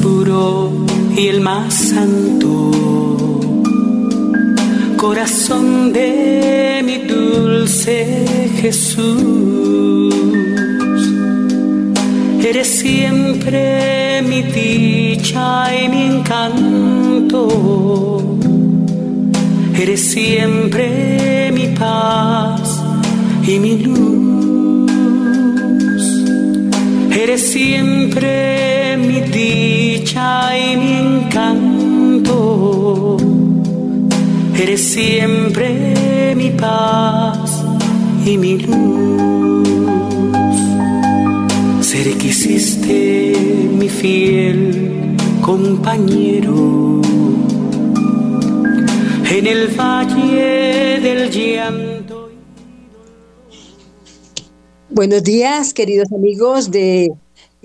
puro y el más santo. Corazón de mi dulce Jesús, eres siempre mi dicha y mi encanto. Eres siempre mi paz y mi luz. Eres siempre dicha y mi encanto. Eres siempre mi paz y mi luz. Seré que hiciste mi fiel compañero en el valle del llanto. Buenos días, queridos amigos de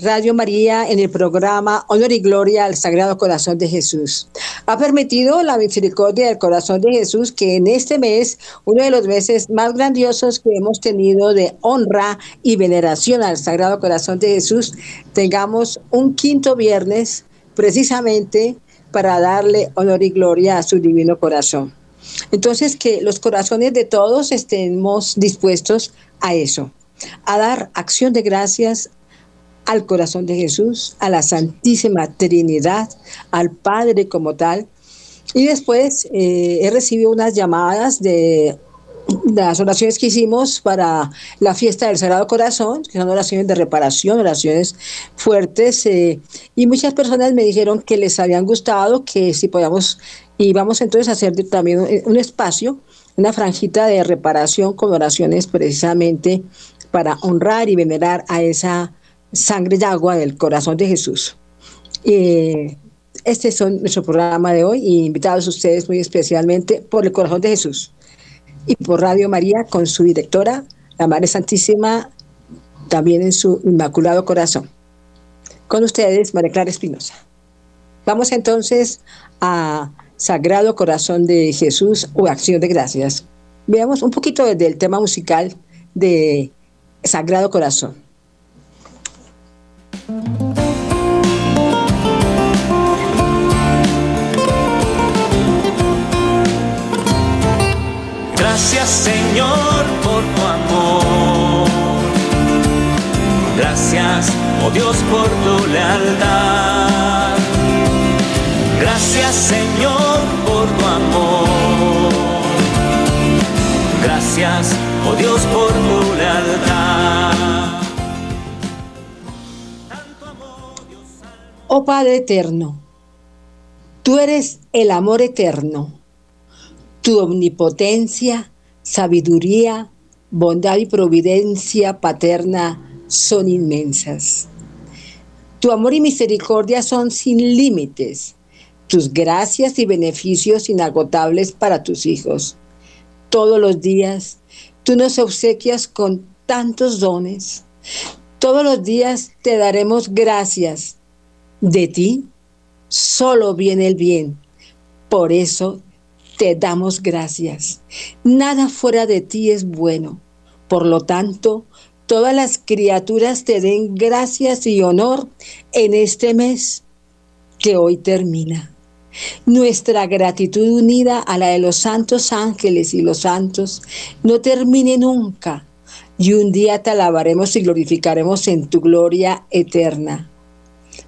Radio María en el programa Honor y Gloria al Sagrado Corazón de Jesús. Ha permitido la misericordia del Corazón de Jesús que en este mes, uno de los meses más grandiosos que hemos tenido de honra y veneración al Sagrado Corazón de Jesús, tengamos un quinto viernes precisamente para darle honor y gloria a su divino corazón. Entonces, que los corazones de todos estemos dispuestos a eso, a dar acción de gracias al corazón de Jesús, a la Santísima Trinidad, al Padre como tal. Y después eh, he recibido unas llamadas de las oraciones que hicimos para la fiesta del Sagrado Corazón, que son oraciones de reparación, oraciones fuertes, eh, y muchas personas me dijeron que les habían gustado, que si podíamos, y vamos entonces a hacer también un espacio, una franjita de reparación con oraciones precisamente para honrar y venerar a esa sangre y agua del corazón de Jesús. Eh, este es nuestro programa de hoy y invitados ustedes muy especialmente por el corazón de Jesús y por Radio María con su directora, la Madre Santísima, también en su Inmaculado Corazón. Con ustedes, María Clara Espinosa. Vamos entonces a Sagrado Corazón de Jesús o Acción de Gracias. Veamos un poquito del tema musical de Sagrado Corazón. Gracias Señor por tu amor. Gracias, oh Dios, por tu lealtad. Gracias Señor por tu amor. Gracias, oh Dios, por tu lealtad. Oh Padre eterno, tú eres el amor eterno. Tu omnipotencia sabiduría, bondad y providencia paterna son inmensas. Tu amor y misericordia son sin límites, tus gracias y beneficios inagotables para tus hijos. Todos los días tú nos obsequias con tantos dones. Todos los días te daremos gracias. De ti solo viene el bien. Por eso te damos gracias. Nada fuera de ti es bueno. Por lo tanto, todas las criaturas te den gracias y honor en este mes que hoy termina. Nuestra gratitud unida a la de los santos ángeles y los santos no termine nunca y un día te alabaremos y glorificaremos en tu gloria eterna.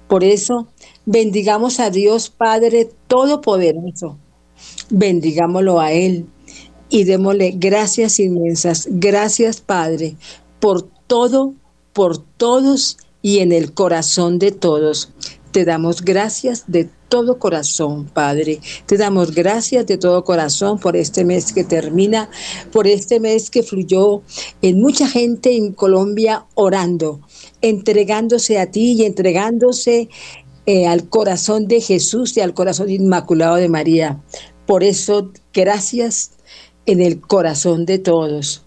Por eso, bendigamos a Dios Padre Todopoderoso bendigámoslo a Él y démosle gracias inmensas. Gracias, Padre, por todo, por todos y en el corazón de todos. Te damos gracias de todo corazón, Padre. Te damos gracias de todo corazón por este mes que termina, por este mes que fluyó en mucha gente en Colombia orando, entregándose a ti y entregándose eh, al corazón de Jesús y al corazón inmaculado de María. Por eso, gracias en el corazón de todos.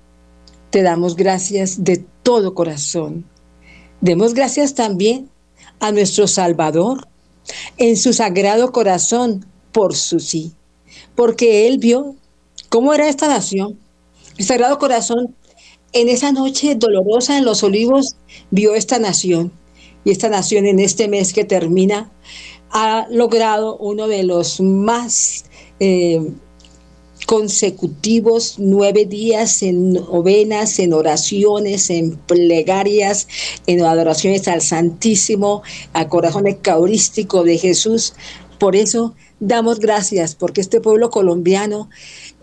Te damos gracias de todo corazón. Demos gracias también a nuestro Salvador en su sagrado corazón por su sí, porque Él vio cómo era esta nación. El sagrado corazón en esa noche dolorosa en los olivos vio esta nación y esta nación en este mes que termina ha logrado uno de los más eh, consecutivos nueve días en novenas, en oraciones, en plegarias, en adoraciones al Santísimo, al corazón eucarístico de Jesús. Por eso damos gracias, porque este pueblo colombiano,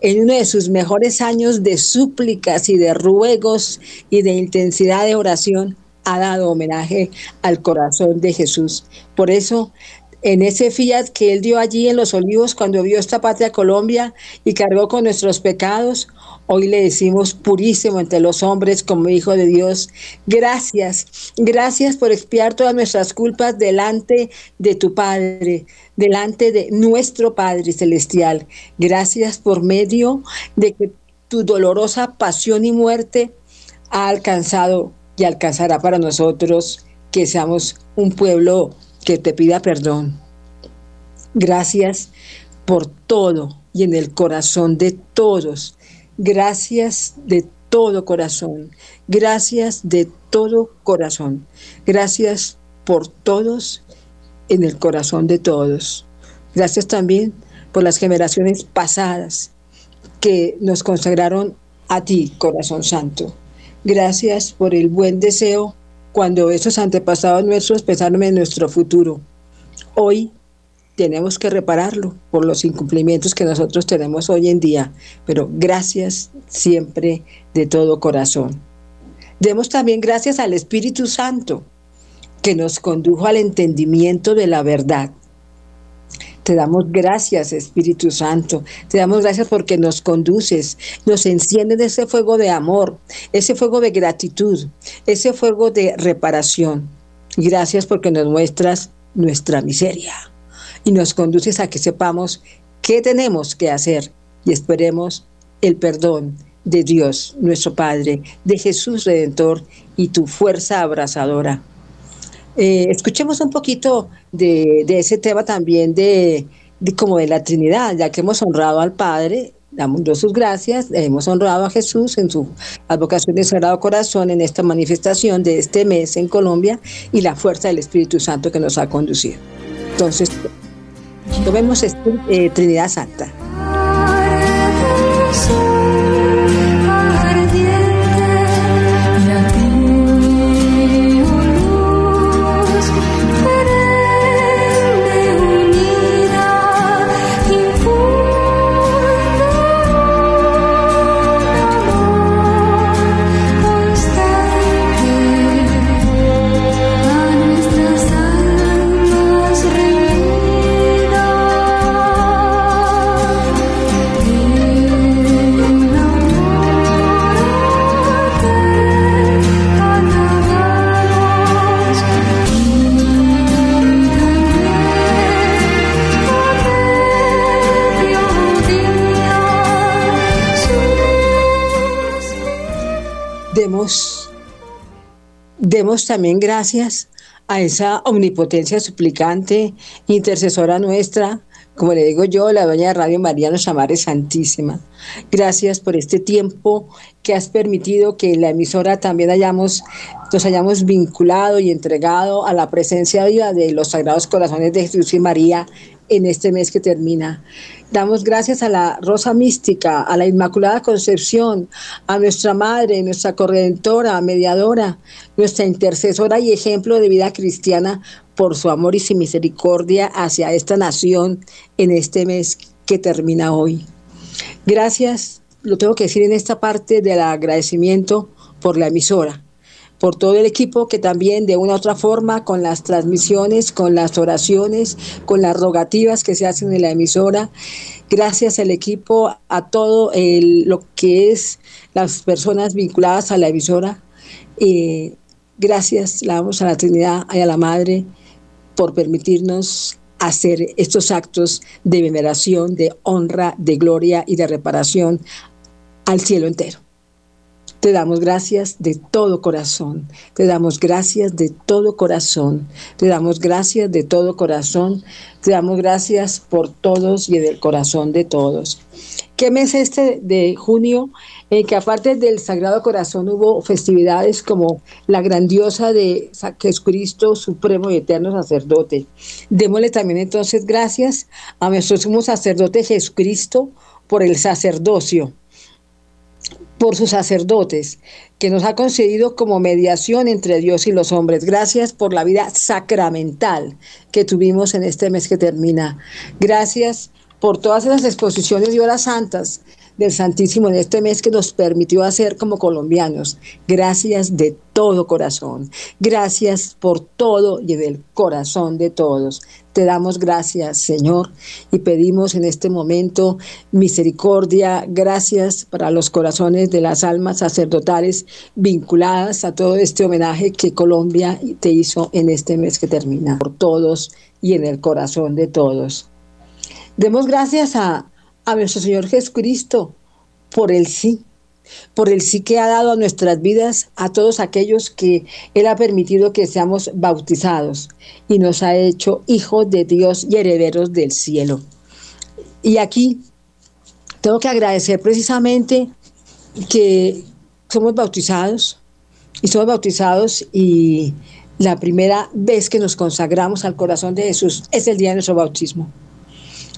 en uno de sus mejores años de súplicas y de ruegos y de intensidad de oración, ha dado homenaje al corazón de Jesús. Por eso en ese fiat que él dio allí en los olivos cuando vio esta patria Colombia y cargó con nuestros pecados, hoy le decimos purísimo entre los hombres como hijo de Dios. Gracias, gracias por expiar todas nuestras culpas delante de tu Padre, delante de nuestro Padre Celestial. Gracias por medio de que tu dolorosa pasión y muerte ha alcanzado y alcanzará para nosotros que seamos un pueblo que te pida perdón. Gracias por todo y en el corazón de todos. Gracias de todo corazón. Gracias de todo corazón. Gracias por todos en el corazón de todos. Gracias también por las generaciones pasadas que nos consagraron a ti, corazón santo. Gracias por el buen deseo cuando esos antepasados nuestros pensaron en nuestro futuro. Hoy tenemos que repararlo por los incumplimientos que nosotros tenemos hoy en día, pero gracias siempre de todo corazón. Demos también gracias al Espíritu Santo que nos condujo al entendimiento de la verdad te damos gracias, Espíritu Santo. Te damos gracias porque nos conduces, nos enciendes ese fuego de amor, ese fuego de gratitud, ese fuego de reparación. Gracias porque nos muestras nuestra miseria y nos conduces a que sepamos qué tenemos que hacer y esperemos el perdón de Dios, nuestro Padre, de Jesús Redentor y tu fuerza abrazadora. Eh, escuchemos un poquito de, ese tema también de, como de la Trinidad, ya que hemos honrado al Padre, damos sus gracias, hemos honrado a Jesús en su advocación de Sagrado Corazón en esta manifestación de este mes en Colombia y la fuerza del Espíritu Santo que nos ha conducido. Entonces, tomemos eh, Trinidad Santa. También gracias a esa omnipotencia suplicante, intercesora nuestra, como le digo yo, la doña de Radio María nos Madre Santísima. Gracias por este tiempo que has permitido que la emisora también hayamos, nos hayamos vinculado y entregado a la presencia viva de los Sagrados Corazones de Jesús y María en este mes que termina. Damos gracias a la Rosa Mística, a la Inmaculada Concepción, a nuestra Madre, nuestra Corredentora, mediadora, nuestra intercesora y ejemplo de vida cristiana por su amor y su misericordia hacia esta nación en este mes que termina hoy. Gracias, lo tengo que decir en esta parte del agradecimiento por la emisora por todo el equipo que también de una u otra forma, con las transmisiones, con las oraciones, con las rogativas que se hacen en la emisora, gracias al equipo, a todo lo que es las personas vinculadas a la emisora. Eh, gracias, la a la Trinidad y a la Madre por permitirnos hacer estos actos de veneración, de honra, de gloria y de reparación al cielo entero. Te damos gracias de todo corazón. Te damos gracias de todo corazón. Te damos gracias de todo corazón. Te damos gracias por todos y del corazón de todos. ¿Qué mes este de junio? En que aparte del Sagrado Corazón hubo festividades como la grandiosa de Jesucristo Supremo y Eterno Sacerdote. Démosle también entonces gracias a nuestro sumo sacerdote Jesucristo por el sacerdocio por sus sacerdotes, que nos ha concedido como mediación entre Dios y los hombres. Gracias por la vida sacramental que tuvimos en este mes que termina. Gracias por todas las exposiciones y horas santas del Santísimo en este mes que nos permitió hacer como colombianos. Gracias de todo corazón. Gracias por todo y del corazón de todos. Te damos gracias, Señor, y pedimos en este momento misericordia, gracias para los corazones de las almas sacerdotales vinculadas a todo este homenaje que Colombia te hizo en este mes que termina, por todos y en el corazón de todos. Demos gracias a, a nuestro Señor Jesucristo por el sí, por el sí que ha dado a nuestras vidas a todos aquellos que Él ha permitido que seamos bautizados y nos ha hecho hijos de Dios y herederos del cielo. Y aquí tengo que agradecer precisamente que somos bautizados y somos bautizados y la primera vez que nos consagramos al corazón de Jesús es el día de nuestro bautismo.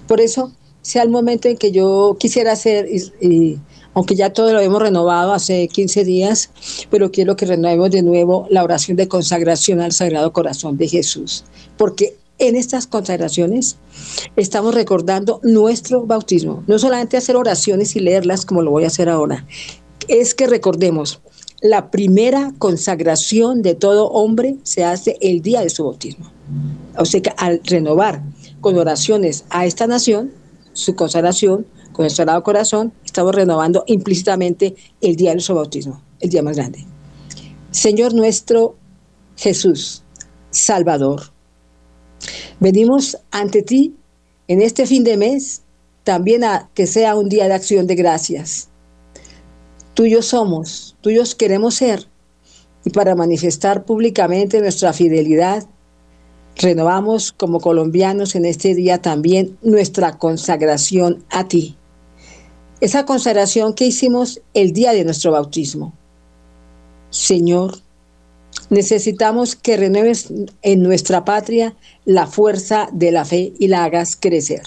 Por eso sea el momento en que yo quisiera hacer, y, aunque ya todo lo hemos renovado hace 15 días, pero quiero que renovemos de nuevo la oración de consagración al Sagrado Corazón de Jesús, porque en estas consagraciones estamos recordando nuestro bautismo, no solamente hacer oraciones y leerlas como lo voy a hacer ahora, es que recordemos, la primera consagración de todo hombre se hace el día de su bautismo. O sea que al renovar con oraciones a esta nación, su consagración con el Sagrado Corazón, estamos renovando implícitamente el día de su bautismo, el día más grande. Señor nuestro Jesús, Salvador, venimos ante ti en este fin de mes también a que sea un día de acción de gracias. Tuyos somos, tuyos queremos ser, y para manifestar públicamente nuestra fidelidad renovamos como colombianos en este día también nuestra consagración a ti. Esa consagración que hicimos el día de nuestro bautismo. Señor, necesitamos que renueves en nuestra patria la fuerza de la fe y la hagas crecer.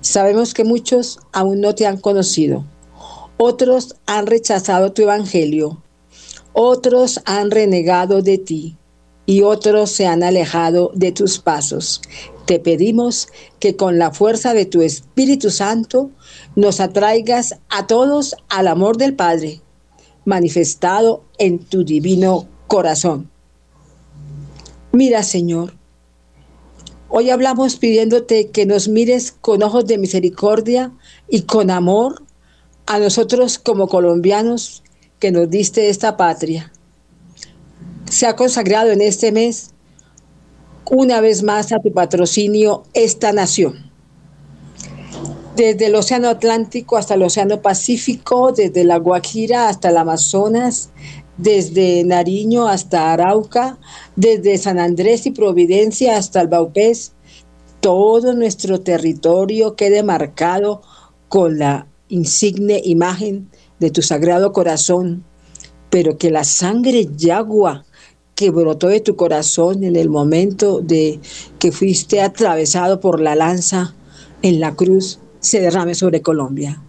Sabemos que muchos aún no te han conocido. Otros han rechazado tu evangelio. Otros han renegado de ti y otros se han alejado de tus pasos. Te pedimos que con la fuerza de tu Espíritu Santo nos atraigas a todos al amor del Padre, manifestado en tu divino corazón. Mira, Señor, hoy hablamos pidiéndote que nos mires con ojos de misericordia y con amor a nosotros como colombianos que nos diste esta patria se ha consagrado en este mes una vez más a tu patrocinio esta nación. Desde el Océano Atlántico hasta el Océano Pacífico, desde la Guajira hasta el Amazonas, desde Nariño hasta Arauca, desde San Andrés y Providencia hasta el Baupés, todo nuestro territorio quede marcado con la insigne imagen de tu sagrado corazón, pero que la sangre yagua que brotó de tu corazón en el momento de que fuiste atravesado por la lanza en la cruz se derrame sobre Colombia.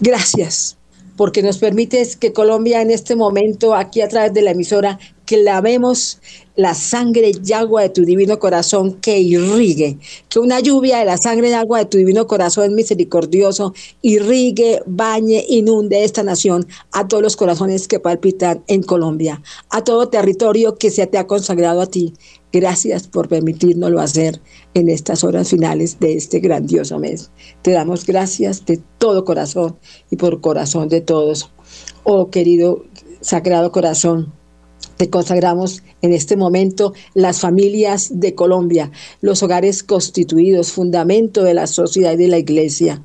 Gracias, porque nos permites que Colombia en este momento, aquí a través de la emisora, que lavemos la sangre y agua de tu divino corazón que irrigue, que una lluvia de la sangre y agua de tu divino corazón misericordioso irrigue, bañe, inunde esta nación a todos los corazones que palpitan en Colombia, a todo territorio que se te ha consagrado a ti. Gracias por permitírnoslo hacer en estas horas finales de este grandioso mes. Te damos gracias de todo corazón y por corazón de todos. Oh querido Sagrado Corazón, te consagramos en este momento las familias de Colombia, los hogares constituidos, fundamento de la sociedad y de la iglesia.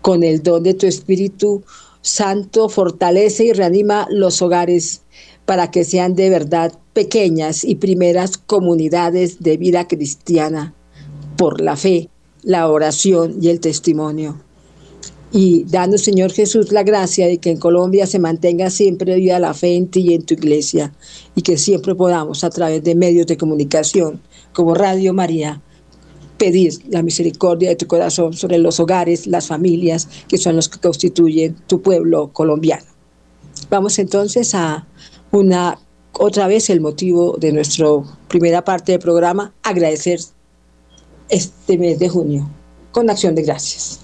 Con el don de tu Espíritu, Santo fortalece y reanima los hogares para que sean de verdad pequeñas y primeras comunidades de vida cristiana por la fe, la oración y el testimonio. Y danos, Señor Jesús, la gracia de que en Colombia se mantenga siempre viva la fe en ti y en tu iglesia, y que siempre podamos, a través de medios de comunicación como Radio María, pedir la misericordia de tu corazón sobre los hogares, las familias, que son los que constituyen tu pueblo colombiano. Vamos entonces a una otra vez el motivo de nuestra primera parte del programa, agradecer este mes de junio con acción de gracias.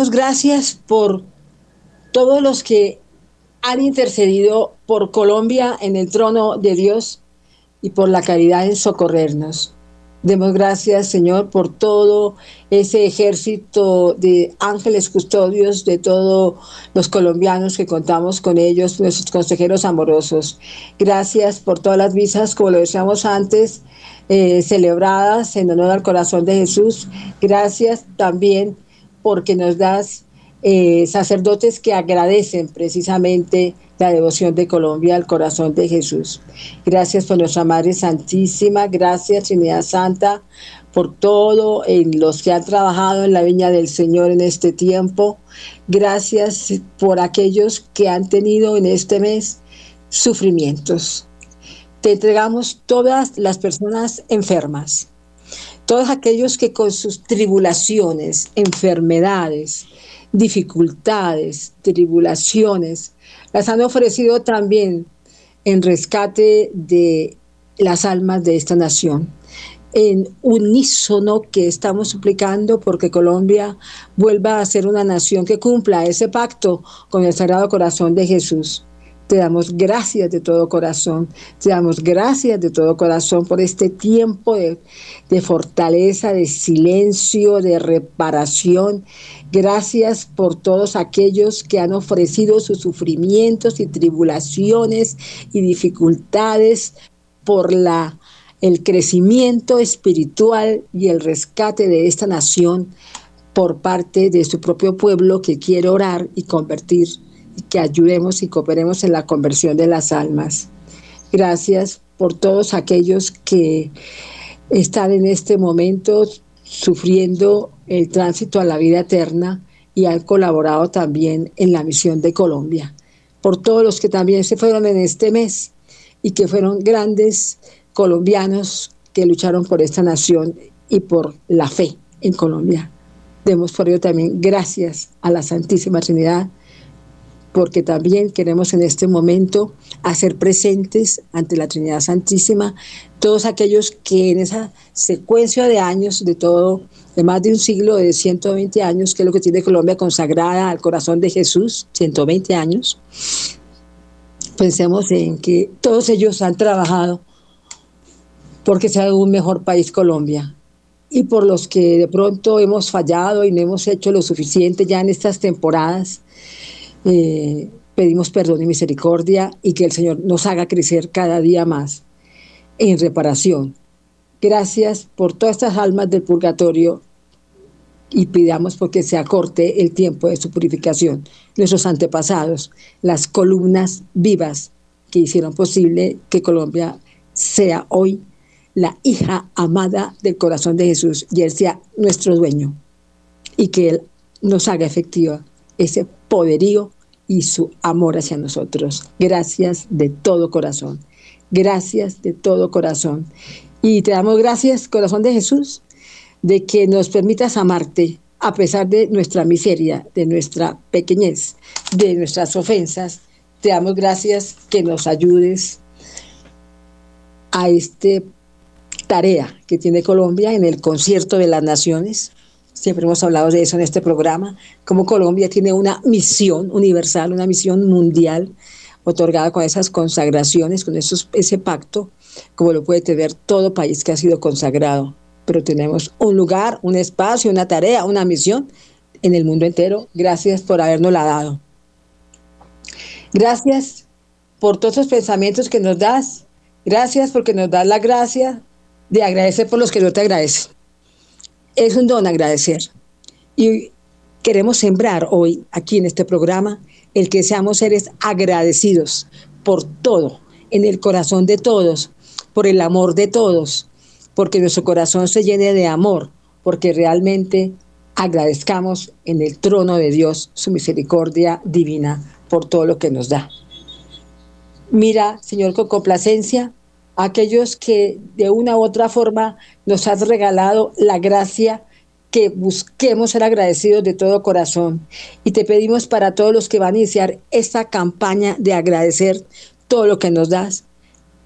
Demos gracias por todos los que han intercedido por Colombia en el trono de Dios y por la caridad en socorrernos. Demos gracias, Señor, por todo ese ejército de ángeles custodios de todos los colombianos que contamos con ellos, nuestros consejeros amorosos. Gracias por todas las visas, como lo decíamos antes, eh, celebradas en honor al corazón de Jesús. Gracias también porque nos das eh, sacerdotes que agradecen precisamente la devoción de Colombia al corazón de Jesús. Gracias por nuestra Madre Santísima, gracias Trinidad Santa por todo en los que han trabajado en la viña del Señor en este tiempo. Gracias por aquellos que han tenido en este mes sufrimientos. Te entregamos todas las personas enfermas, todos aquellos que con sus tribulaciones, enfermedades, dificultades, tribulaciones, las han ofrecido también en rescate de las almas de esta nación. En unísono que estamos suplicando porque Colombia vuelva a ser una nación que cumpla ese pacto con el Sagrado Corazón de Jesús. Te damos gracias de todo corazón, te damos gracias de todo corazón por este tiempo de, de, fortaleza, de silencio, de reparación. Gracias por todos aquellos que han ofrecido sus sufrimientos y tribulaciones y dificultades por la, el crecimiento espiritual y el rescate de esta nación por parte de su propio pueblo que quiere orar y convertir que ayudemos y cooperemos en la conversión de las almas. Gracias por todos aquellos que están en este momento sufriendo el tránsito a la vida eterna y han colaborado también en la misión de Colombia. Por todos los que también se fueron en este mes y que fueron grandes colombianos que lucharon por esta nación y por la fe en Colombia. Demos por ello también gracias a la Santísima Trinidad porque también queremos en este momento hacer presentes ante la Trinidad Santísima todos aquellos que en esa secuencia de años, de todo, de más de un siglo, de 120 años, que es lo que tiene Colombia consagrada al corazón de Jesús, 120 años, pensemos en que todos ellos han trabajado porque sea un mejor país Colombia, y por los que de pronto hemos fallado y no hemos hecho lo suficiente ya en estas temporadas, eh, pedimos perdón y misericordia y que el Señor nos haga crecer cada día más en reparación Gracias por todas estas almas del purgatorio y pidamos porque se acorte el tiempo de su purificación. Nuestros antepasados, las columnas vivas que hicieron posible que Colombia sea hoy la hija amada del corazón de Jesús y Él sea nuestro dueño y que Él nos haga efectiva ese poderío y su amor hacia nosotros. Gracias de todo corazón. Gracias de todo corazón. Y te damos gracias, corazón de Jesús, de que nos permitas amarte a pesar de nuestra miseria, de nuestra pequeñez, de nuestras ofensas. Te damos gracias que nos ayudes a esta tarea que tiene Colombia en el concierto de las naciones. Siempre hemos hablado de eso en este programa, como Colombia tiene una misión universal, una misión mundial otorgada con esas consagraciones, con esos, ese pacto, como lo puede tener todo país que ha sido consagrado pero tenemos un lugar, un espacio, una tarea, una misión en el mundo entero. Gracias por habernos la dado. Gracias por todos los pensamientos que nos das. Gracias porque nos das la gracia de agradecer por los que no te agradecen. Es un don agradecer. Y queremos sembrar hoy aquí en este programa el que seamos seres agradecidos por todo, en el corazón de todos, por el amor de todos, porque nuestro corazón se llene de amor, porque realmente agradezcamos en el trono de Dios su misericordia divina por todo lo que nos da. Mira, Señor, con complacencia aquellos que de una u otra forma nos has regalado la gracia que busquemos ser agradecidos de todo corazón. Y te pedimos para todos los que van a iniciar esta campaña de agradecer todo lo que nos das,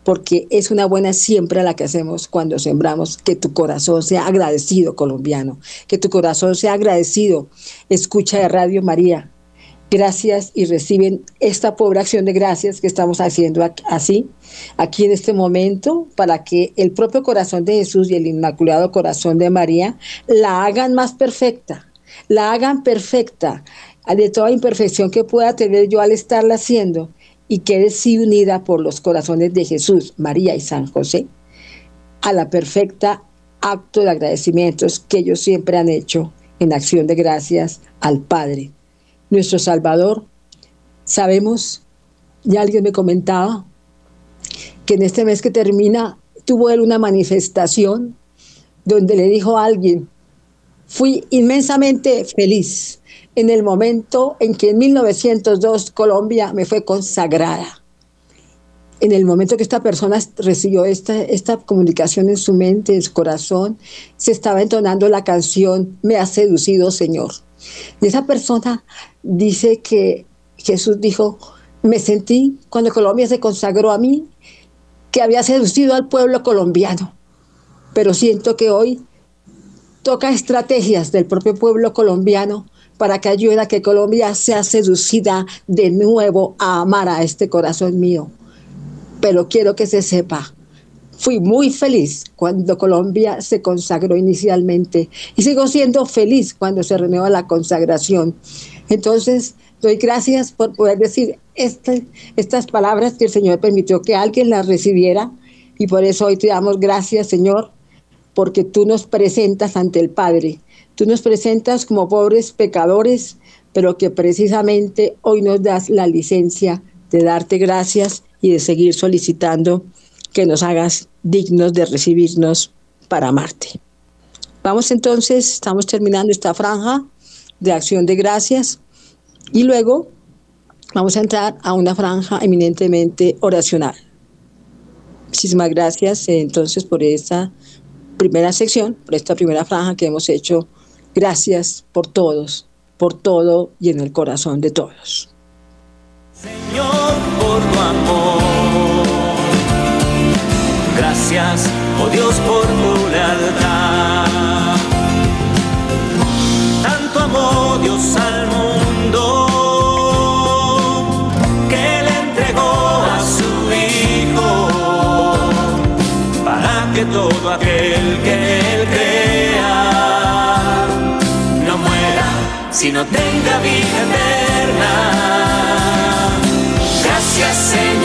porque es una buena siembra la que hacemos cuando sembramos, que tu corazón sea agradecido, colombiano, que tu corazón sea agradecido. Escucha de Radio María. Gracias y reciben esta pobre acción de gracias que estamos haciendo así, aquí en este momento, para que el propio corazón de Jesús y el Inmaculado Corazón de María la hagan más perfecta, la hagan perfecta de toda imperfección que pueda tener yo al estarla haciendo y quede sí unida por los corazones de Jesús, María y San José a la perfecta acto de agradecimientos que ellos siempre han hecho en acción de gracias al Padre, nuestro Salvador. Sabemos, ya alguien me comentaba, que en este mes que termina tuvo él una manifestación donde le dijo a alguien, fui inmensamente feliz, en el momento en que en 1902 Colombia me fue consagrada. En el momento que esta persona recibió esta, esta comunicación en su mente, en su corazón, se estaba entonando la canción Me ha seducido Señor. Y esa persona dice que Jesús dijo, me sentí cuando Colombia se consagró a mí, que había seducido al pueblo colombiano, pero siento que hoy toca estrategias del propio pueblo colombiano para que ayude a que Colombia sea seducida de nuevo a amar a este corazón mío. Pero quiero que se sepa, fui muy feliz cuando Colombia se consagró inicialmente y sigo siendo feliz cuando se renueva la consagración. Entonces, doy gracias por poder decir este, estas palabras que el Señor permitió que alguien las recibiera y por eso hoy te damos gracias, Señor, porque tú nos presentas ante el Padre Tú nos presentas como pobres pecadores, pero que precisamente hoy nos das la licencia de darte gracias y de seguir solicitando que nos hagas dignos de recibirnos para amarte. Vamos entonces, estamos terminando esta franja de acción de gracias y luego vamos a entrar a una franja eminentemente oracional. Muchísimas gracias entonces por esta primera sección, por esta primera franja que hemos hecho Gracias por todos, por todo y en el corazón de todos. Señor, por tu amor. Gracias, oh Dios, por tu lealtad. Tanto amor Dios al mundo que le entregó a su Hijo para que todo aquel que él crea sino tenga vida eterna. Gracias Señor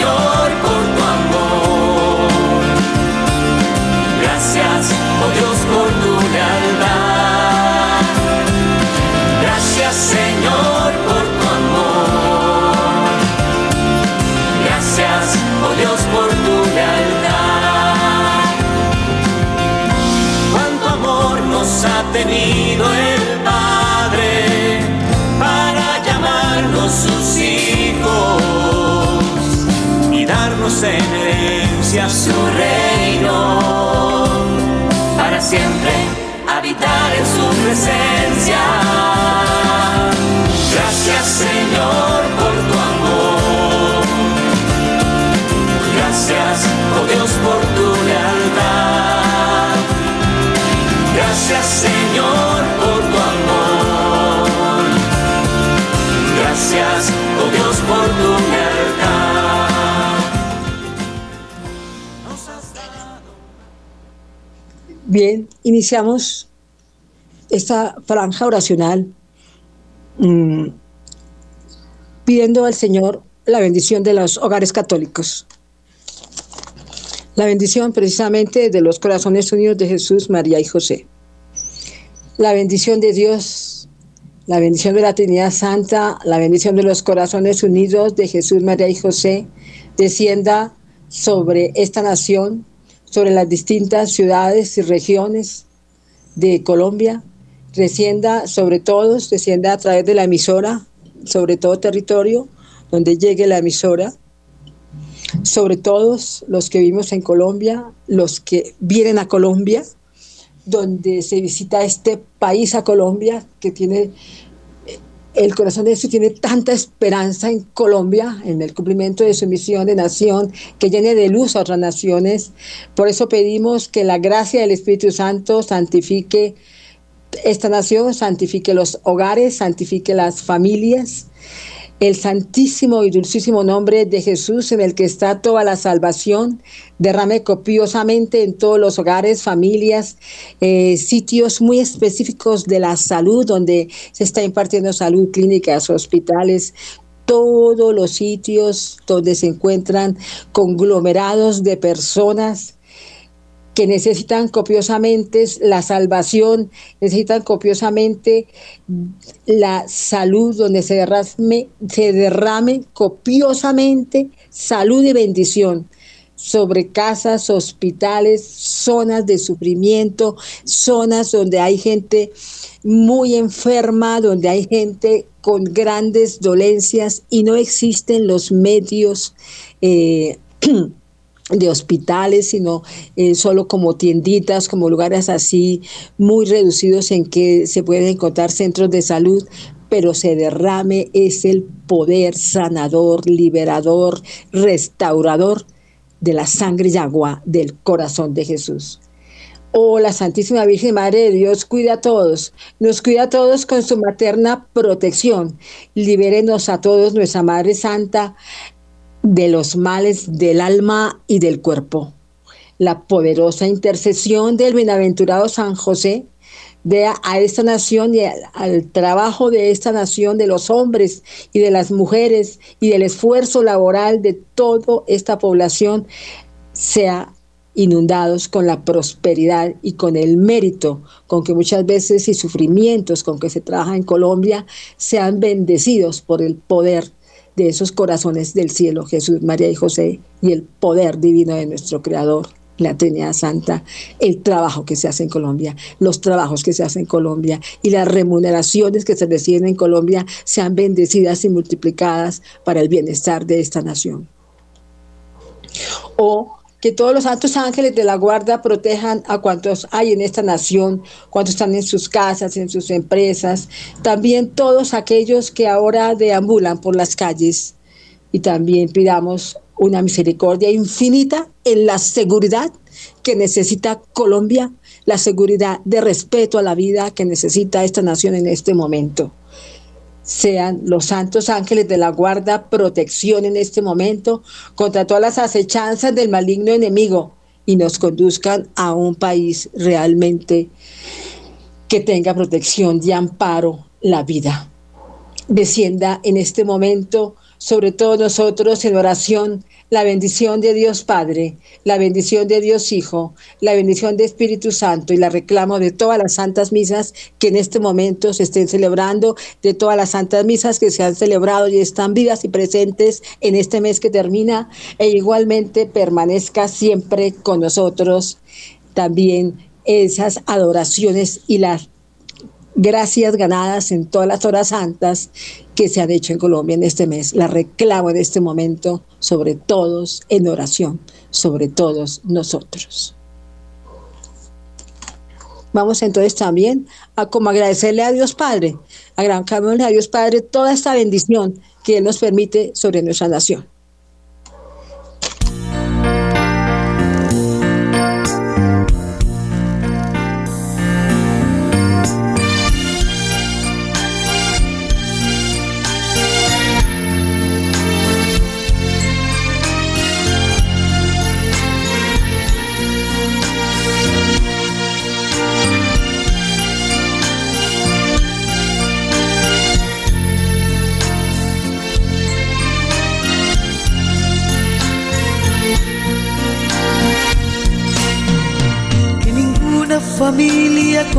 anuncia su reino para siempre habitar en su presencia. Gracias Señor por tu amor. Gracias, oh Dios, por tu lealtad. Gracias Señor por tu amor. Gracias, oh Dios, por tu lealtad. Bien, iniciamos esta franja oracional mmm, pidiendo al Señor la bendición de los hogares católicos. La bendición precisamente de los corazones unidos de Jesús, María y José. La bendición de Dios, la bendición de la Trinidad Santa, la bendición de los corazones unidos de Jesús, María y José, descienda sobre esta nación, sobre las distintas ciudades y regiones de Colombia, descienda sobre todos, descienda a través de la emisora, sobre todo territorio donde llegue la emisora, sobre todos los que vivimos en Colombia, los que vienen a Colombia, donde se visita este país a Colombia, que tiene el corazón de Jesús tiene tanta esperanza en Colombia, en el cumplimiento de su misión de nación, que llene de luz a otras naciones. Por eso pedimos que la gracia del Espíritu Santo santifique esta nación, santifique los hogares, santifique las familias. El santísimo y dulcísimo nombre de Jesús en el que está toda la salvación, derrame copiosamente en todos los hogares, familias, eh, sitios muy específicos de la salud, donde se está impartiendo salud, clínicas, hospitales, todos los sitios donde se encuentran conglomerados de personas que necesitan copiosamente la salvación, necesitan copiosamente la salud, donde se derrame, se derrame copiosamente salud y bendición sobre casas, hospitales, zonas de sufrimiento, zonas donde hay gente muy enferma, donde hay gente con grandes dolencias y no existen los medios. Eh, de hospitales, sino eh, solo como tienditas, como lugares así muy reducidos en que se pueden encontrar centros de salud, pero se derrame es el poder sanador, liberador, restaurador de la sangre y agua del corazón de Jesús. Oh, la Santísima Virgen Madre de Dios cuida a todos, nos cuida a todos con su materna protección. Libérenos a todos, nuestra Madre Santa, de los males del alma y del cuerpo. La poderosa intercesión del bienaventurado San José vea a esta nación y al, trabajo de esta nación, de los hombres y de las mujeres y del esfuerzo laboral de toda esta población, sea inundados con la prosperidad y con el mérito con que muchas veces y sufrimientos con que se trabaja en Colombia sean bendecidos por el poder de esos corazones del cielo, Jesús, María y José, y el poder divino de nuestro Creador, la Trinidad Santa, el trabajo que se hace en Colombia, los trabajos que se hacen en Colombia y las remuneraciones que se reciben en Colombia sean bendecidas y multiplicadas para el bienestar de esta nación. O que todos los santos ángeles de la guarda protejan a cuantos hay en esta nación, cuantos están en sus casas, en sus empresas, también todos aquellos que ahora deambulan por las calles. Y también pidamos una misericordia infinita en la seguridad que necesita Colombia, la seguridad de respeto a la vida que necesita esta nación en este momento sean los santos ángeles de la guarda protección en este momento contra todas las acechanzas del maligno enemigo y nos conduzcan a un país realmente que tenga protección y amparo la vida. Descienda en este momento sobre todos nosotros en oración la bendición de Dios Padre, la bendición de Dios Hijo, la bendición de Espíritu Santo y la reclamo de todas las santas misas que en este momento se estén celebrando, de todas las santas misas que se han celebrado y están vivas y presentes en este mes que termina e igualmente permanezca siempre con nosotros también esas adoraciones y las gracias ganadas en todas las horas santas que se han hecho en Colombia en este mes. La reclamo en este momento sobre todos en oración, sobre todos nosotros. Vamos entonces también a como agradecerle a Dios Padre, agradecerle a Dios Padre toda esta bendición que Él nos permite sobre nuestra nación.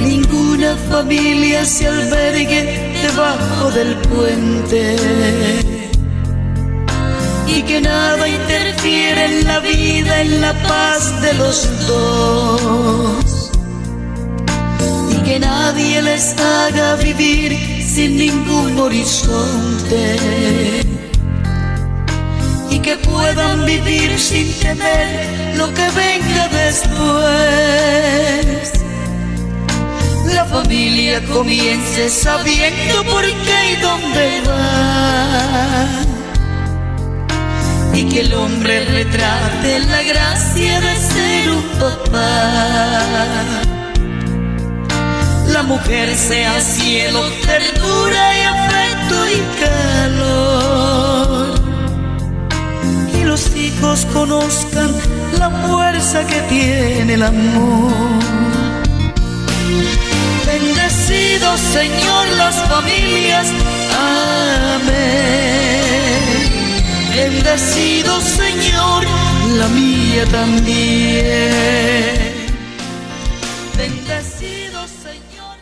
ninguna familia se albergue debajo del puente. Y que nada interfiere en la vida, en la paz de los dos. Y que nadie les haga vivir sin ningún horizonte. Y que puedan vivir sin temer lo que venga después la familia comience sabiendo por qué y dónde va. Y que el hombre retrate la gracia de ser un papá. La mujer sea cielo, ternura y afecto y calor. Y los hijos conozcan la fuerza que tiene el amor Bendecido Señor las familias. Amén. Bendecido Señor la mía también. Bendecido Señor.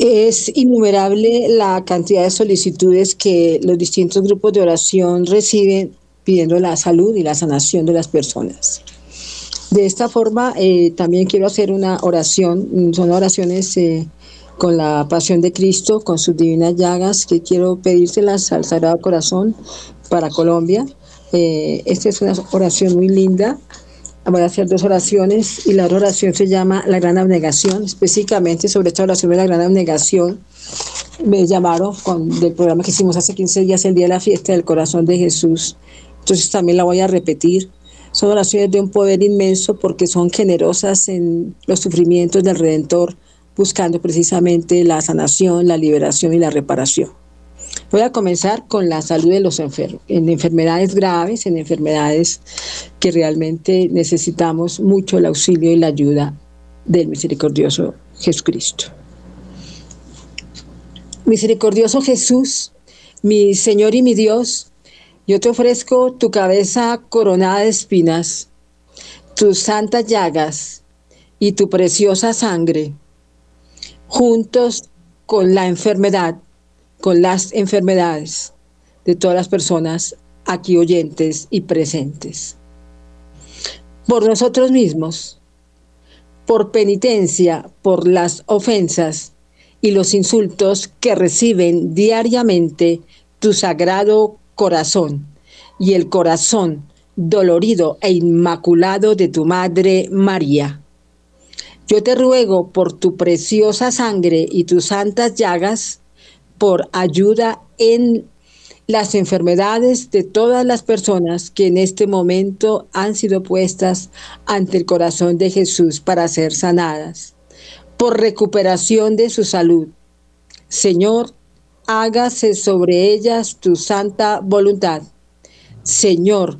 Es innumerable la cantidad de solicitudes que los distintos grupos de oración reciben pidiendo la salud y la sanación de las personas. De esta forma, eh, también quiero hacer una oración, son oraciones eh, con la pasión de Cristo, con sus divinas llagas, que quiero pedírselas al Sagrado Corazón para Colombia. Eh, esta es una oración muy linda. Voy a hacer dos oraciones y la otra oración se llama La Gran Abnegación. Específicamente sobre esta oración de la Gran Abnegación, me llamaron con, del programa que hicimos hace 15 días, el Día de la Fiesta del Corazón de Jesús. Entonces también la voy a repetir son oraciones de un poder inmenso porque son generosas en los sufrimientos del Redentor, buscando precisamente la sanación, la liberación y la reparación. Voy a comenzar con la salud de los enfermos, en enfermedades graves, en enfermedades que realmente necesitamos mucho el auxilio y la ayuda del misericordioso Jesucristo. Misericordioso Jesús, mi Señor y mi Dios, yo te ofrezco tu cabeza coronada de espinas, tus santas llagas y tu preciosa sangre, juntos con la enfermedad, con las enfermedades de todas las personas aquí oyentes y presentes. Por nosotros mismos, por penitencia, por las ofensas y los insultos que reciben diariamente tu sagrado corazón y el corazón dolorido e inmaculado de tu Madre María. Yo te ruego por tu preciosa sangre y tus santas llagas, por ayuda en las enfermedades de todas las personas que en este momento han sido puestas ante el corazón de Jesús para ser sanadas, por recuperación de su salud. Señor, hágase sobre ellas tu santa voluntad. Señor,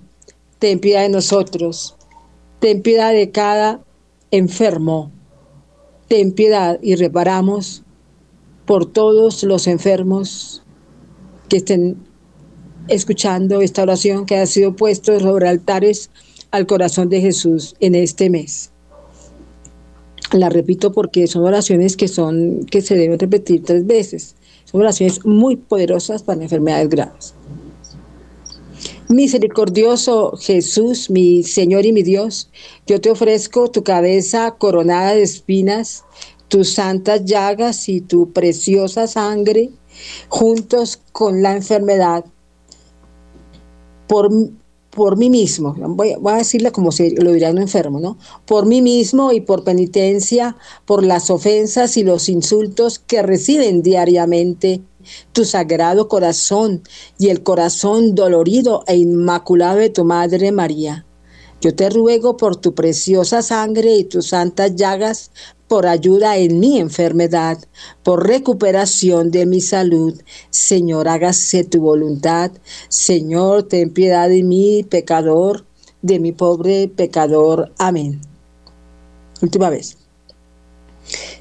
ten piedad de nosotros, ten piedad de cada enfermo, ten piedad y reparamos por todos los enfermos que estén escuchando esta oración que ha sido puesto sobre altares al corazón de Jesús en este mes. La repito porque son oraciones que son que se deben repetir tres veces. Son oraciones muy poderosas para enfermedades graves. Misericordioso Jesús, mi Señor y mi Dios, yo te ofrezco tu cabeza coronada de espinas, tus santas llagas y tu preciosa sangre, juntos con la enfermedad, por, por mí mismo, voy, voy, a decirle como si lo diría un enfermo, ¿no? Por mí mismo y por penitencia, por las ofensas y los insultos que reciben diariamente tu sagrado corazón y el corazón dolorido e inmaculado de tu Madre María. Yo te ruego por tu preciosa sangre y tus santas llagas, por ayuda en mi enfermedad, por recuperación de mi salud. Señor, hágase tu voluntad. Señor, ten piedad de mí, pecador, de mi pobre pecador. Amén. Última vez.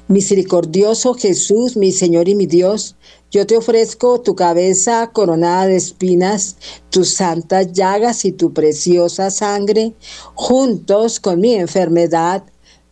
Misericordioso Jesús, mi Señor y mi Dios, yo te ofrezco tu cabeza coronada de espinas, tus santas llagas y tu preciosa sangre, juntos con mi enfermedad,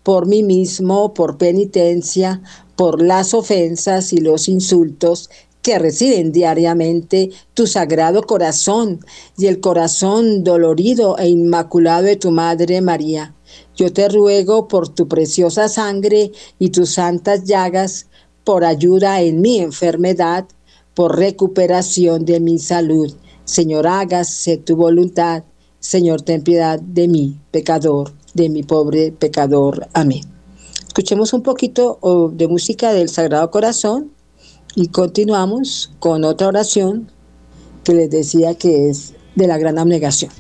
por mí mismo, por penitencia, por las ofensas y los insultos que reciben diariamente tu sagrado corazón y el corazón dolorido e inmaculado de tu Madre María. Yo te ruego por tu preciosa sangre y tus santas llagas, por ayuda en mi enfermedad, por recuperación de mi salud. Señor, hágase tu voluntad. Señor, ten piedad de mí, pecador, de mi pobre pecador. Amén. Escuchemos un poquito de música del Sagrado Corazón y continuamos con otra oración que les decía que es de la gran abnegación.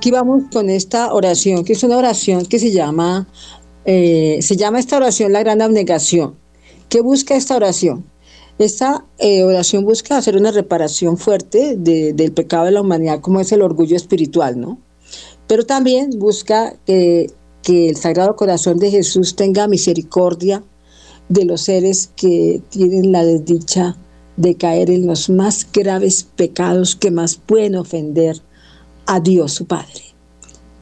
Aquí vamos con esta oración, que es una oración que se llama, eh, se llama esta oración la gran abnegación. ¿Qué busca esta oración? Esta eh, oración busca hacer una reparación fuerte del pecado de la humanidad, como es el orgullo espiritual, ¿no? Pero también busca que el Sagrado Corazón de Jesús tenga misericordia de los seres que tienen la desdicha de caer en los más graves pecados que más pueden ofender a Dios su Padre.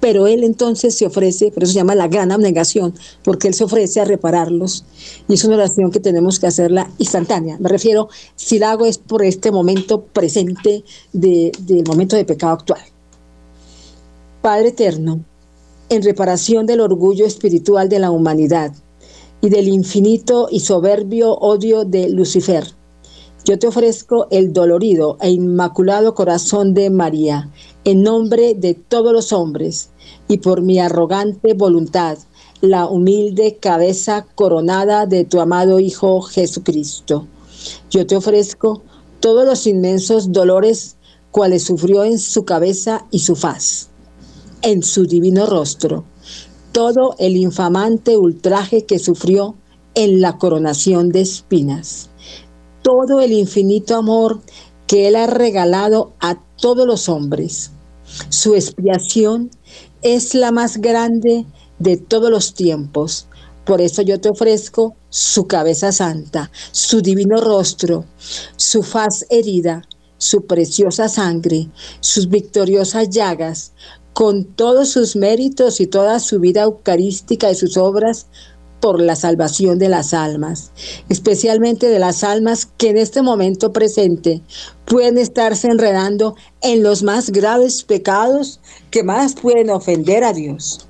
Pero Él entonces se ofrece, por eso se llama la gran abnegación, porque Él se ofrece a repararlos. Y es una oración que tenemos que hacerla instantánea. Me refiero, si la hago es por este momento presente del momento de pecado actual. Padre eterno, en reparación del orgullo espiritual de la humanidad y del infinito y soberbio odio de Lucifer, yo te ofrezco el dolorido e inmaculado corazón de María, en nombre de todos los hombres, y por mi arrogante voluntad, la humilde cabeza coronada de tu amado Hijo Jesucristo. Yo te ofrezco todos los inmensos dolores cuales sufrió en su cabeza y su faz, en su divino rostro, todo el infamante ultraje que sufrió en la coronación de espinas todo el infinito amor que Él ha regalado a todos los hombres. Su expiación es la más grande de todos los tiempos. Por eso yo te ofrezco su cabeza santa, su divino rostro, su faz herida, su preciosa sangre, sus victoriosas llagas, con todos sus méritos y toda su vida eucarística y sus obras por la salvación de las almas, especialmente de las almas que en este momento presente pueden estarse enredando en los más graves pecados que más pueden ofender a Dios,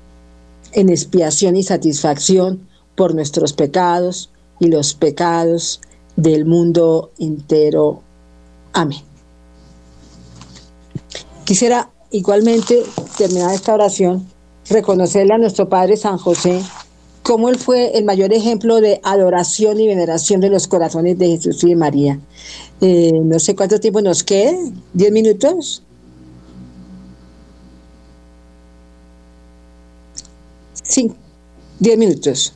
en expiación y satisfacción por nuestros pecados y los pecados del mundo entero. Amén. Quisiera igualmente terminar esta oración, reconocerle a nuestro Padre San José como él fue el mayor ejemplo de adoración y veneración de los corazones de Jesús y de María. Eh, no sé cuánto tiempo nos quede, ¿diez minutos? Sí, diez minutos.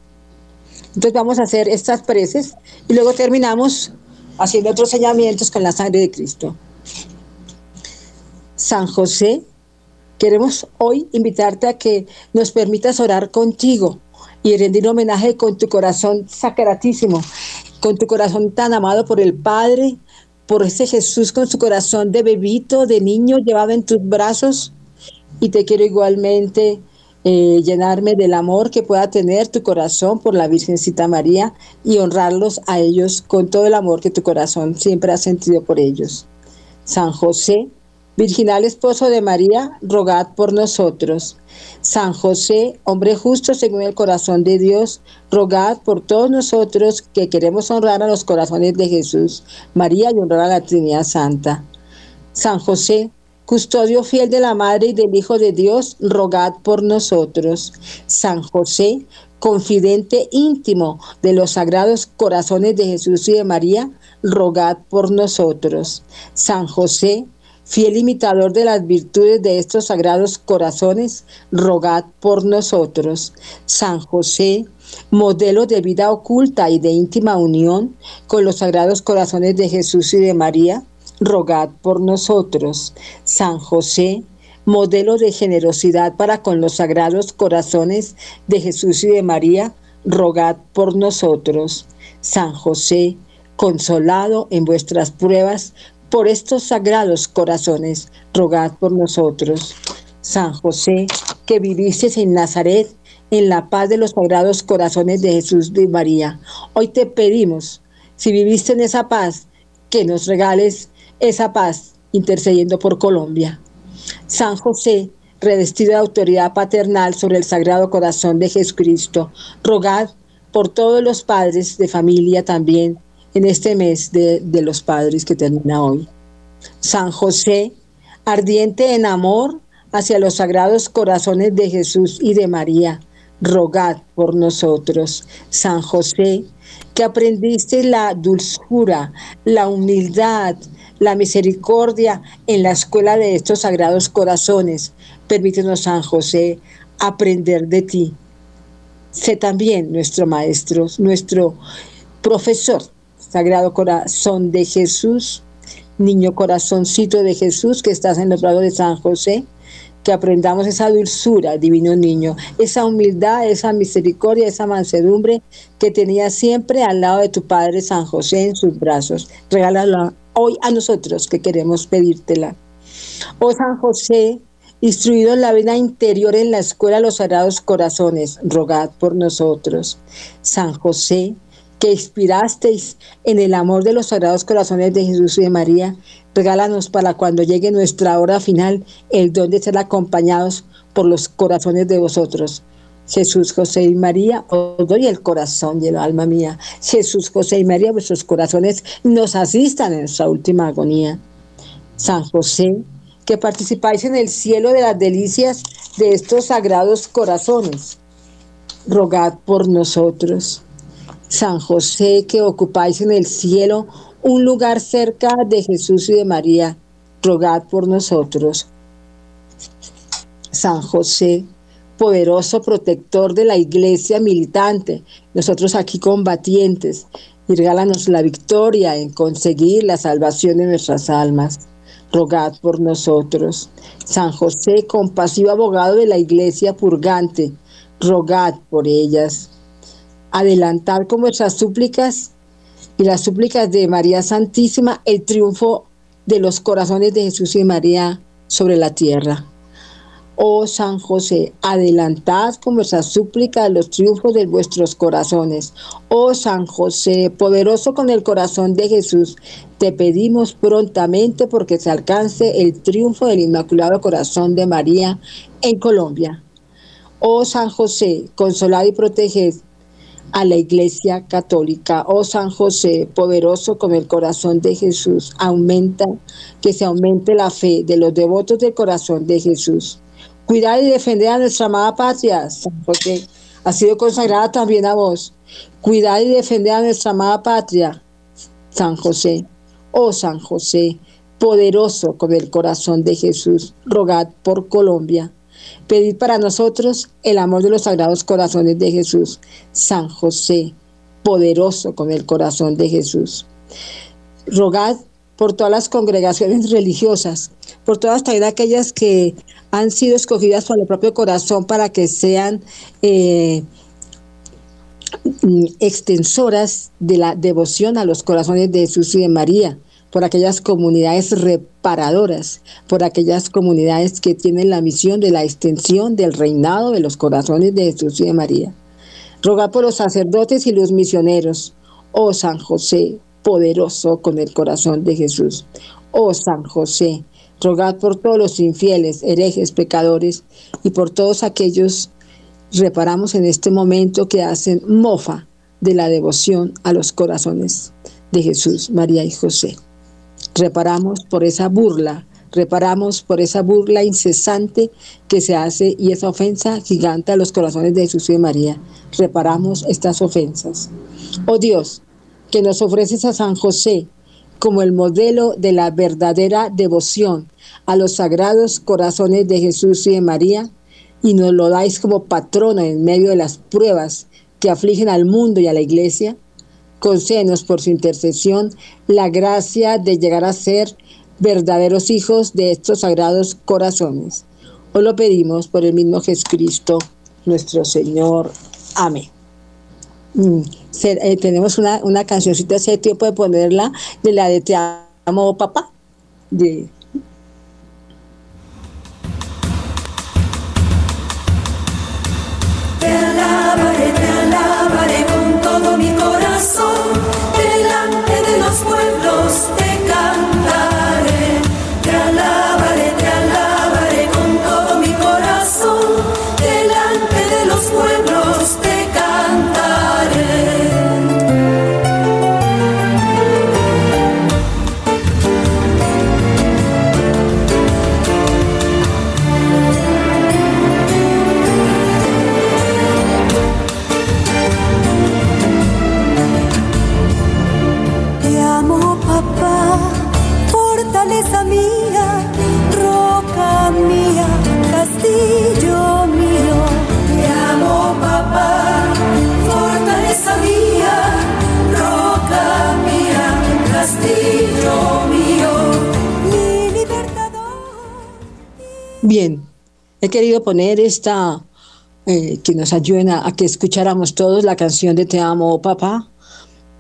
Entonces vamos a hacer estas preces y luego terminamos haciendo otros señalamientos con la sangre de Cristo. San José, queremos hoy invitarte a que nos permitas orar contigo y rendir homenaje con tu corazón sacratísimo, con tu corazón tan amado por el Padre, por ese Jesús con su corazón de bebito, de niño llevado en tus brazos. Y te quiero igualmente eh, llenarme del amor que pueda tener tu corazón por la Virgencita María y honrarlos a ellos con todo el amor que tu corazón siempre ha sentido por ellos. San José, Virginal Esposo de María, rogad por nosotros. San José, hombre justo según el corazón de Dios, rogad por todos nosotros que queremos honrar a los corazones de Jesús, María y honrar a la Trinidad Santa. San José, Custodio fiel de la Madre y del Hijo de Dios, rogad por nosotros. San José, confidente íntimo de los sagrados corazones de Jesús y de María, rogad por nosotros. San José, fiel imitador de las virtudes de estos sagrados corazones, rogad por nosotros. San José, modelo de vida oculta y de íntima unión con los sagrados corazones de Jesús y de María, rogad por nosotros. San José, modelo de generosidad para con los sagrados corazones de Jesús y de María, rogad por nosotros. San José, consolado en vuestras pruebas por estos sagrados corazones, rogad por nosotros. San José, que viviste en Nazaret, en la paz de los sagrados corazones de Jesús y María. Hoy te pedimos, si viviste en esa paz, que nos regales esa paz intercediendo por Colombia. San José, revestido de autoridad paternal sobre el Sagrado Corazón de Jesucristo, rogad por todos los padres de familia también en este mes de, los padres que termina hoy. San José, ardiente en amor hacia los sagrados corazones de Jesús y de María, rogad por nosotros. San José, que aprendiste la dulzura, la humildad, la misericordia en la escuela de estos sagrados corazones. Permítenos, San José, aprender de ti. Sé también nuestro maestro, nuestro profesor, Sagrado Corazón de Jesús, niño corazoncito de Jesús que estás en los brazos de San José, que aprendamos esa dulzura, divino niño, esa humildad, esa misericordia, esa mansedumbre que tenía siempre al lado de tu Padre San José en sus brazos. Regálala hoy a nosotros que queremos pedírtela. Oh San José, instruido en la vida interior en la escuela de los sagrados corazones, rogad por nosotros. San José, que inspirasteis en el amor de los sagrados corazones de Jesús y de María, regálanos para cuando llegue nuestra hora final el don de ser acompañados por los corazones de vosotros. Jesús, José y María, os doy el corazón y el alma mía. Jesús, José y María, vuestros corazones nos asistan en nuestra última agonía. San José, que participáis en el cielo de las delicias de estos sagrados corazones, rogad por nosotros. San José, que ocupáis en el cielo un lugar cerca de Jesús y de María, rogad por nosotros. San José, poderoso protector de la iglesia militante, nosotros aquí combatientes, y regálanos la victoria en conseguir la salvación de nuestras almas. Rogad por nosotros. San José, compasivo abogado de la iglesia purgante, rogad por ellas. Adelantad con vuestras súplicas y las súplicas de María Santísima el triunfo de los corazones de Jesús y María sobre la tierra. Oh San José, adelantad con vuestra súplica los triunfos de vuestros corazones. Oh San José, poderoso con el corazón de Jesús, te pedimos prontamente porque se alcance el triunfo del Inmaculado Corazón de María en Colombia. Oh San José, consolad y proteged a la Iglesia Católica. Oh San José, poderoso con el corazón de Jesús, aumenta, que se aumente la fe de los devotos del corazón de Jesús. Cuidar y defender a nuestra amada patria, San José, ha sido consagrada también a vos. Cuidar y defender a nuestra amada patria, San José. Oh San José, poderoso con el corazón de Jesús, rogad por Colombia. Pedid para nosotros el amor de los sagrados corazones de Jesús. San José, poderoso con el corazón de Jesús. Rogad por todas las congregaciones religiosas, por todas también aquellas que han sido escogidas por el propio corazón para que sean eh, extensoras de la devoción a los corazones de Jesús y de María, por aquellas comunidades reparadoras, por aquellas comunidades que tienen la misión de la extensión del reinado de los corazones de Jesús y de María. Roga por los sacerdotes y los misioneros, oh San José, poderoso con el corazón de Jesús. Oh San José, rogad por todos los infieles, herejes, pecadores y por todos aquellos, reparamos en este momento, que hacen mofa de la devoción a los corazones de Jesús, María y José. Reparamos por esa burla, reparamos por esa burla incesante que se hace y esa ofensa gigante a los corazones de Jesús y de María. Reparamos estas ofensas. Oh Dios, que nos ofreces a San José como el modelo de la verdadera devoción a los sagrados corazones de Jesús y de María, y nos lo dais como patrona en medio de las pruebas que afligen al mundo y a la iglesia, concédenos por su intercesión la gracia de llegar a ser verdaderos hijos de estos sagrados corazones. Os lo pedimos por el mismo Jesucristo, nuestro Señor. Amén. Mm, eh, tenemos una, una cancioncita ese tiempo de ponerla de la de Te amo papá. De, corazón, delante de los pueblos he querido poner esta, eh, que nos ayuden a, a que escucháramos todos la canción de Te amo, papá.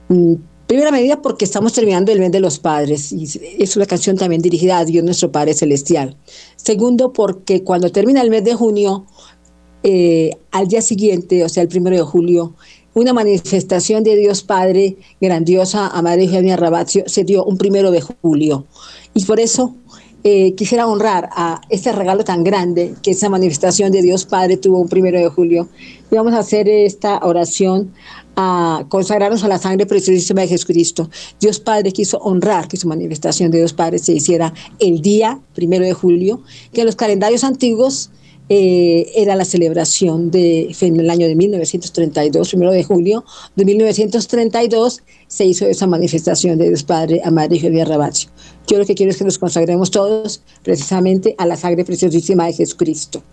Mm, Primera medida porque estamos terminando el mes de los padres y es una canción también dirigida a Dios nuestro Padre Celestial. Segundo porque cuando termina el mes de junio, eh, al día siguiente, o sea, el primero de julio, una manifestación de Dios Padre grandiosa a María Eugenia Rabacio se dio un primero de julio. Y por eso eh, quisiera honrar a este regalo tan grande que esa manifestación de Dios Padre tuvo un primero de julio. Y vamos a hacer esta oración a consagrarnos a la sangre preciosísima de Jesucristo. Dios Padre quiso honrar que su manifestación de Dios Padre se hiciera el día primero de julio, que en los calendarios antiguos eh, era la celebración de en año de 1932, primero de julio de 1932, se hizo esa manifestación de Dios Padre a María Eugenia Rabacio. Yo lo que quiero es que nos consagremos todos precisamente a la sangre preciosísima de Jesucristo.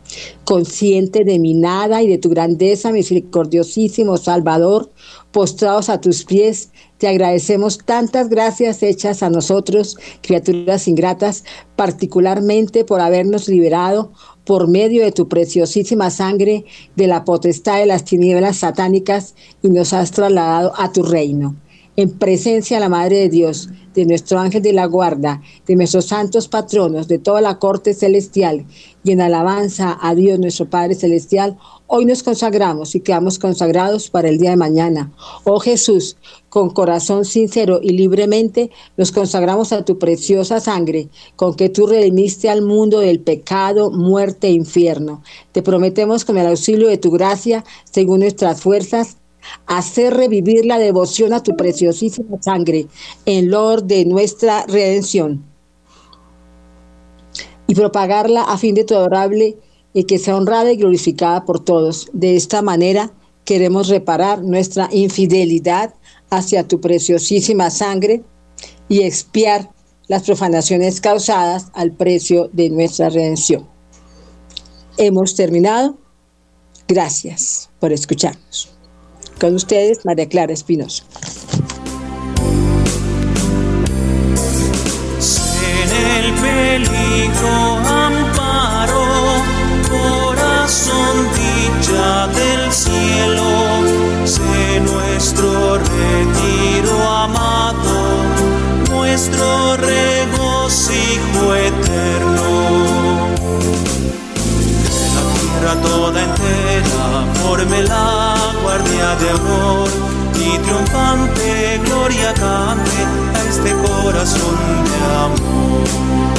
Consciente de mi nada y de tu grandeza, misericordiosísimo Salvador, postrados a tus pies, te agradecemos tantas gracias hechas a nosotros, criaturas ingratas, particularmente por habernos liberado por medio de tu preciosísima sangre de la potestad de las tinieblas satánicas y nos has trasladado a tu reino. En presencia de la Madre de Dios, de nuestro ángel de la guarda, de nuestros santos patronos, de toda la corte celestial y en alabanza a Dios nuestro Padre celestial, hoy nos consagramos y quedamos consagrados para el día de mañana. Oh Jesús, con corazón sincero y libremente nos consagramos a tu preciosa sangre, con que tú redimiste al mundo del pecado, muerte e infierno. Te prometemos con el auxilio de tu gracia, según nuestras fuerzas, hacer revivir la devoción a tu preciosísima sangre en lor de nuestra redención y propagarla a fin de tu adorable y que sea honrada y glorificada por todos. De esta manera queremos reparar nuestra infidelidad hacia tu preciosísima sangre y expiar las profanaciones causadas al precio de nuestra redención. Hemos terminado. Gracias por escucharnos. Con ustedes, María Clara Espinosa. El peligro corazón dicha del cielo, sé nuestro retiro amado, nuestro regocijo eterno toda entera forme la guardia de amor y triunfante gloria cante a este corazón de amor.